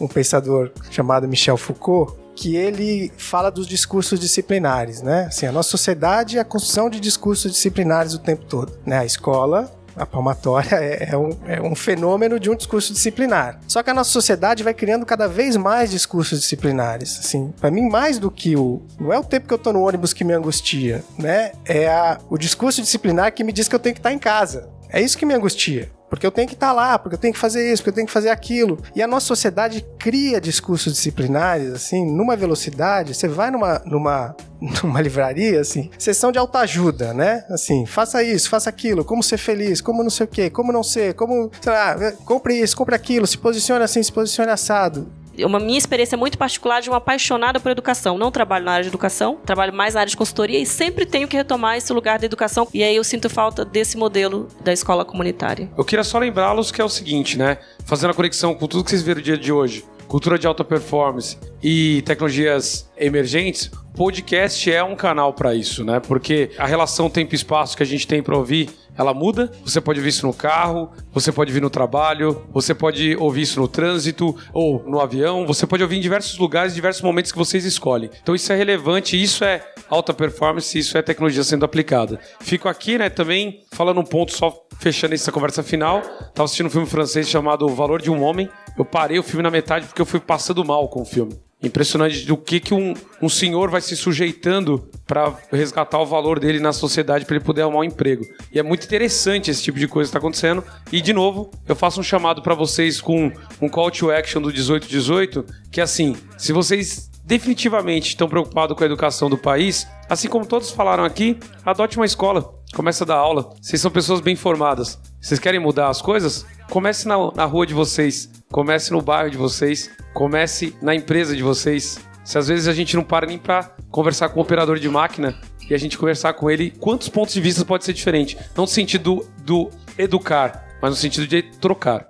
E: um pensador chamado Michel Foucault, que ele fala dos discursos disciplinares, né? Assim, a nossa sociedade é a construção de discursos disciplinares o tempo todo, né? A escola a palmatória é, é, um, é, um, fenômeno de um discurso disciplinar. Só que a nossa sociedade vai criando cada vez mais discursos disciplinares. Assim, para mim, mais do que o. Não é o tempo que eu tô no ônibus que me angustia, né? É a, o discurso disciplinar que me diz que eu tenho que estar em casa. É isso que me angustia. Porque eu tenho que estar tá lá, porque eu tenho que fazer isso, porque eu tenho que fazer aquilo. E a nossa sociedade cria discursos disciplinares, assim, numa velocidade. Você vai numa, numa, numa livraria, assim, sessão de autoajuda, né? Assim, faça isso, faça aquilo, como ser feliz, como não sei o quê, como não ser, como, sei lá, compre isso, compre aquilo, se posicione assim, se posicione assado
D: uma minha experiência muito particular de uma apaixonada por educação. Não trabalho na área de educação, trabalho mais na área de consultoria e sempre tenho que retomar esse lugar da educação. E aí eu sinto falta desse modelo da escola comunitária.
B: Eu queria só lembrá-los que é o seguinte, né? Fazendo a conexão com tudo que vocês viram no dia de hoje, cultura de alta performance e tecnologias emergentes, podcast é um canal para isso, né? Porque a relação tempo-espaço que a gente tem para ouvir ela muda. Você pode ouvir isso no carro, você pode ouvir no trabalho, você pode ouvir isso no trânsito ou no avião, você pode ouvir em diversos lugares, diversos momentos que vocês escolhem. Então isso é relevante, isso é alta performance, isso é tecnologia sendo aplicada. Fico aqui, né, também falando um ponto só fechando essa conversa final. Tava assistindo um filme francês chamado O Valor de um Homem. Eu parei o filme na metade porque eu fui passando mal com o filme. Impressionante do que, que um, um senhor vai se sujeitando para resgatar o valor dele na sociedade para ele poder arrumar um emprego. E é muito interessante esse tipo de coisa que está acontecendo. E, de novo, eu faço um chamado para vocês com um call to action do 1818, que é assim, se vocês definitivamente estão preocupados com a educação do país, assim como todos falaram aqui, adote uma escola, comece a dar aula. Vocês são pessoas bem formadas. Vocês querem mudar as coisas? Comece na, na rua de vocês, comece no bairro de vocês, comece na empresa de vocês. Se às vezes a gente não para nem para conversar com o operador de máquina e a gente conversar com ele, quantos pontos de vista pode ser diferente? Não no sentido do, educar, mas no sentido de trocar.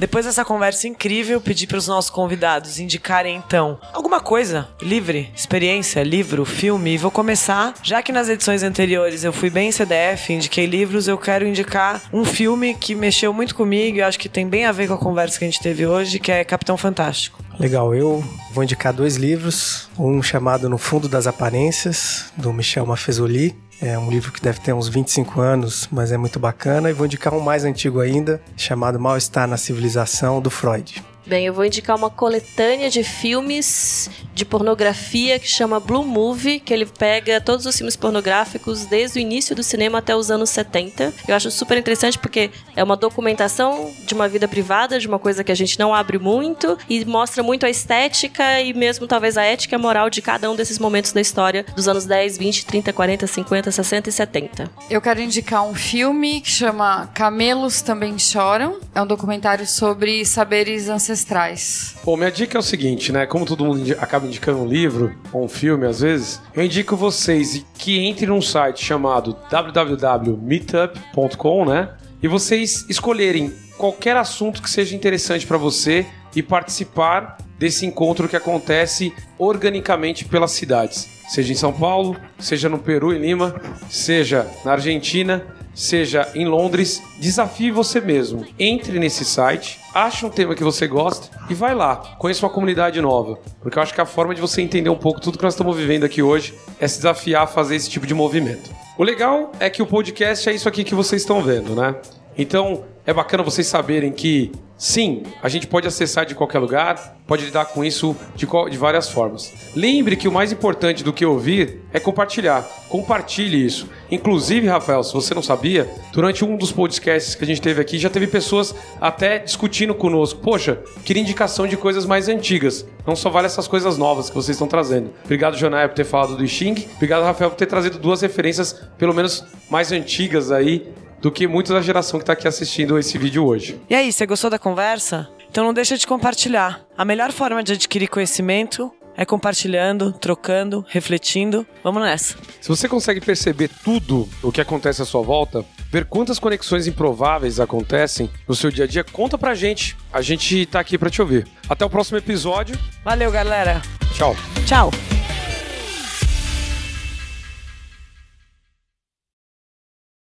A: Depois dessa conversa incrível, pedi para os nossos convidados indicarem então alguma coisa livre, experiência, livro, filme. E vou começar, já que nas edições anteriores eu fui bem CDF, indiquei livros, eu quero indicar um filme que mexeu muito comigo e acho que tem bem a ver com a conversa que a gente teve hoje, que é Capitão Fantástico.
E: Legal, eu vou indicar dois livros, um chamado No Fundo das Aparências, do Michel Maffezoli, é um livro que deve ter uns 25 anos, mas é muito bacana. E vou indicar um mais antigo ainda, chamado Mal-Estar na Civilização, do Freud.
D: Bem, eu vou indicar uma coletânea de filmes de pornografia que chama Blue Movie, que ele pega todos os filmes pornográficos desde o início do cinema até os anos 70. Eu acho super interessante porque é uma documentação de uma vida privada, de uma coisa que a gente não abre muito e mostra muito a estética e mesmo talvez a ética e moral de cada um desses momentos da história dos anos 10, 20, 30, 40, 50, 60 e 70.
C: Eu quero indicar um filme que chama Camelos Também Choram. É um documentário sobre saberes ancestrais ancestrais.
B: Bom, minha dica é o seguinte, né? Como todo mundo acaba indicando um livro ou um filme às vezes, eu indico vocês que entrem num site chamado www.meetup.com, né? E vocês escolherem qualquer assunto que seja interessante para você e participar desse encontro que acontece organicamente pelas cidades. Seja em São Paulo, seja no Peru, em Lima, seja na Argentina seja em Londres, desafie você mesmo. Entre nesse site, ache um tema que você gosta e vai lá, conheça uma comunidade nova. Porque eu acho que a forma de você entender um pouco tudo que nós estamos vivendo aqui hoje é se desafiar a fazer esse tipo de movimento. O legal é que o podcast é isso aqui que vocês estão vendo, né? Então, é bacana vocês saberem que sim, a gente pode acessar de qualquer lugar, pode lidar com isso de, de, várias formas. Lembre que o mais importante do que ouvir é compartilhar. Compartilhe isso. Inclusive, Rafael, se você não sabia, durante um dos podcasts que a gente teve aqui, já teve pessoas até discutindo conosco. Poxa, queria indicação de coisas mais antigas. Não só vale essas coisas novas que vocês estão trazendo. Obrigado, Jonai, por ter falado do Xing. Obrigado, Rafael, por ter trazido duas referências, pelo menos mais antigas aí, do que muitos da geração que está aqui assistindo esse vídeo hoje.
A: E aí, você gostou da conversa? Então não deixa de compartilhar. A melhor forma de adquirir conhecimento é compartilhando, trocando, refletindo. Vamos nessa.
B: Se você consegue perceber tudo o que acontece à sua volta, ver quantas conexões improváveis acontecem no seu dia a dia, conta pra gente. A gente tá aqui para te ouvir. Até o próximo episódio.
A: Valeu, galera.
B: Tchau.
A: Tchau.